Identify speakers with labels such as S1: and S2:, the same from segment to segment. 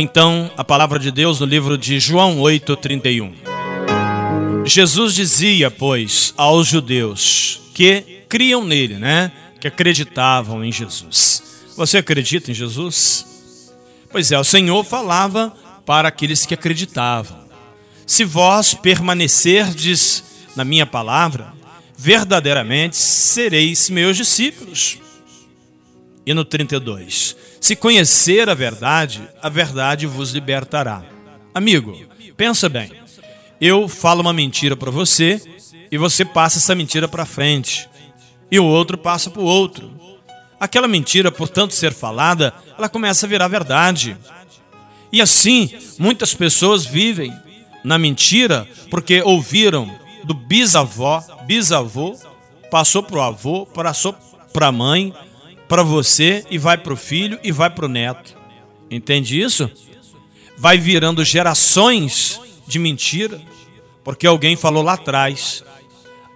S1: Então, a palavra de Deus no livro de João 8:31. Jesus dizia, pois, aos judeus que criam nele, né? Que acreditavam em Jesus. Você acredita em Jesus? Pois é, o Senhor falava para aqueles que acreditavam. Se vós permanecerdes na minha palavra, verdadeiramente sereis meus discípulos. E no 32, se conhecer a verdade, a verdade vos libertará. Amigo, pensa bem. Eu falo uma mentira para você e você passa essa mentira para frente. E o outro passa para o outro. Aquela mentira, por tanto ser falada, ela começa a virar verdade. E assim, muitas pessoas vivem na mentira porque ouviram do bisavó, bisavô, passou para o avô, passou para a mãe, para você e vai para o filho e vai para o neto. Entende isso? Vai virando gerações de mentira, porque alguém falou lá atrás.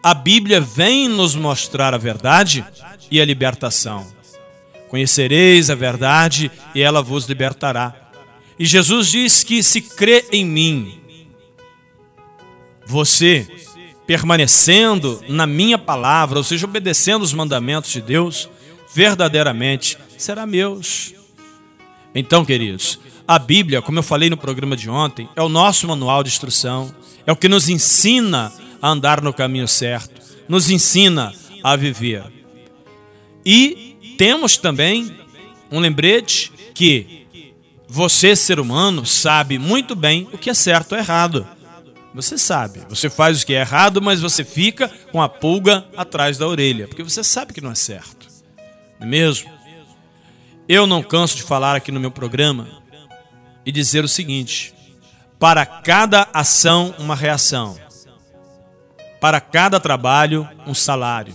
S1: A Bíblia vem nos mostrar a verdade e a libertação. Conhecereis a verdade e ela vos libertará. E Jesus diz que se crê em mim, você permanecendo na minha palavra, ou seja, obedecendo os mandamentos de Deus, verdadeiramente será meus. Então, queridos, a Bíblia, como eu falei no programa de ontem, é o nosso manual de instrução, é o que nos ensina a andar no caminho certo, nos ensina a viver. E temos também um lembrete que você, ser humano, sabe muito bem o que é certo ou errado. Você sabe, você faz o que é errado, mas você fica com a pulga atrás da orelha, porque você sabe que não é certo. Não é mesmo? Eu não canso de falar aqui no meu programa e dizer o seguinte: para cada ação, uma reação, para cada trabalho, um salário,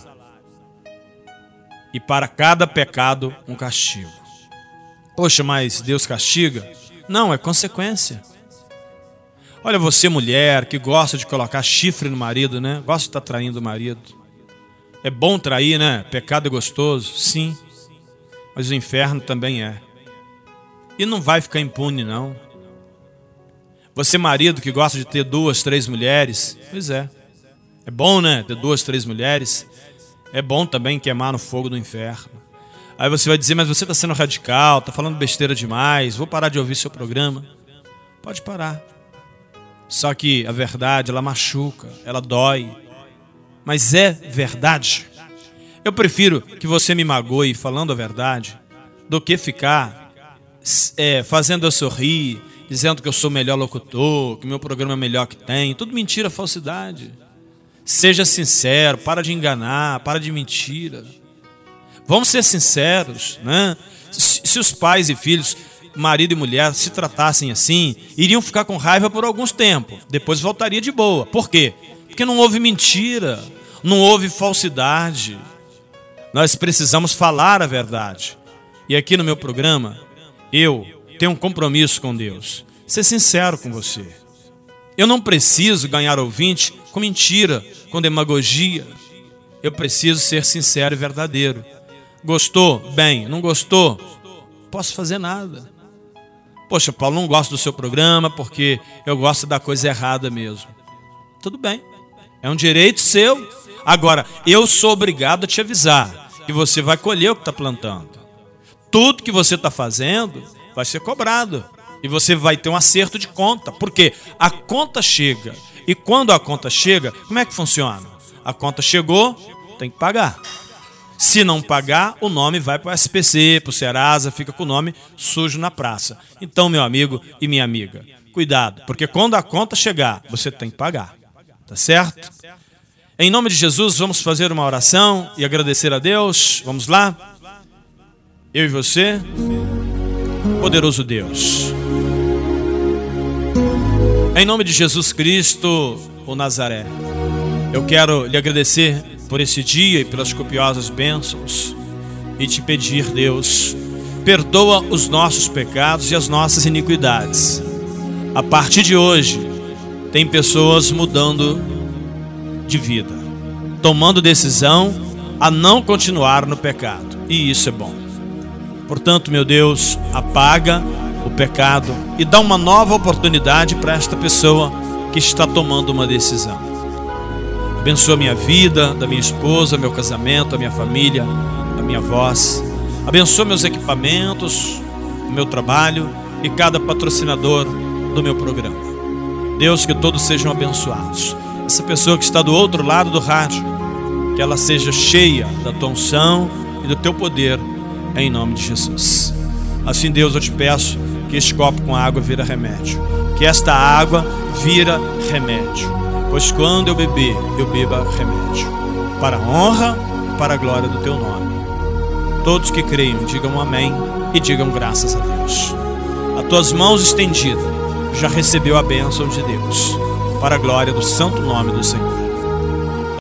S1: e para cada pecado, um castigo. Poxa, mas Deus castiga? Não, é consequência. Olha você, mulher, que gosta de colocar chifre no marido, né? Gosta de estar traindo o marido. É bom trair, né? Pecado é gostoso, sim. Mas o inferno também é. E não vai ficar impune, não. Você, marido, que gosta de ter duas, três mulheres, pois é. É bom, né? Ter duas, três mulheres. É bom também queimar no fogo do inferno. Aí você vai dizer, mas você está sendo radical, está falando besteira demais, vou parar de ouvir seu programa. Pode parar. Só que a verdade, ela machuca, ela dói. Mas é verdade. Eu prefiro que você me magoe falando a verdade do que ficar é, fazendo eu sorrir, dizendo que eu sou o melhor locutor, que meu programa é o melhor que tem. Tudo mentira, falsidade. Seja sincero, para de enganar, para de mentira. Vamos ser sinceros, né? Se, se os pais e filhos marido e mulher se tratassem assim, iriam ficar com raiva por alguns tempos, depois voltaria de boa. Por quê? Porque não houve mentira, não houve falsidade. Nós precisamos falar a verdade. E aqui no meu programa, eu tenho um compromisso com Deus. Ser sincero com você. Eu não preciso ganhar ouvinte com mentira, com demagogia. Eu preciso ser sincero e verdadeiro. Gostou? Bem. Não gostou? Posso fazer nada. Poxa, Paulo, não gosto do seu programa porque eu gosto da coisa errada mesmo. Tudo bem. É um direito seu. Agora, eu sou obrigado a te avisar que você vai colher o que está plantando. Tudo que você está fazendo vai ser cobrado. E você vai ter um acerto de conta. Porque a conta chega. E quando a conta chega, como é que funciona? A conta chegou, tem que pagar. Se não pagar, o nome vai para o SPC, para o Serasa, fica com o nome sujo na praça. Então, meu amigo e minha amiga, cuidado, porque quando a conta chegar, você tem que pagar. Tá certo? Em nome de Jesus, vamos fazer uma oração e agradecer a Deus. Vamos lá? Eu e você. Poderoso Deus. Em nome de Jesus Cristo, o Nazaré. Eu quero lhe agradecer por esse dia e pelas copiosas bênçãos e te pedir, Deus, perdoa os nossos pecados e as nossas iniquidades. A partir de hoje, tem pessoas mudando de vida, tomando decisão a não continuar no pecado, e isso é bom. Portanto, meu Deus, apaga o pecado e dá uma nova oportunidade para esta pessoa que está tomando uma decisão. Abençoa a minha vida, da minha esposa, meu casamento, a minha família, a minha voz. Abençoa meus equipamentos, o meu trabalho e cada patrocinador do meu programa. Deus, que todos sejam abençoados. Essa pessoa que está do outro lado do rádio, que ela seja cheia da tua unção e do teu poder, em nome de Jesus. Assim, Deus, eu te peço que este copo com água vira remédio, que esta água vira remédio, pois quando eu beber, eu beba remédio, para a honra e para a glória do teu nome. Todos que creiam, digam amém e digam graças a Deus. As tuas mãos estendidas já recebeu a bênção de Deus, para a glória do santo nome do Senhor.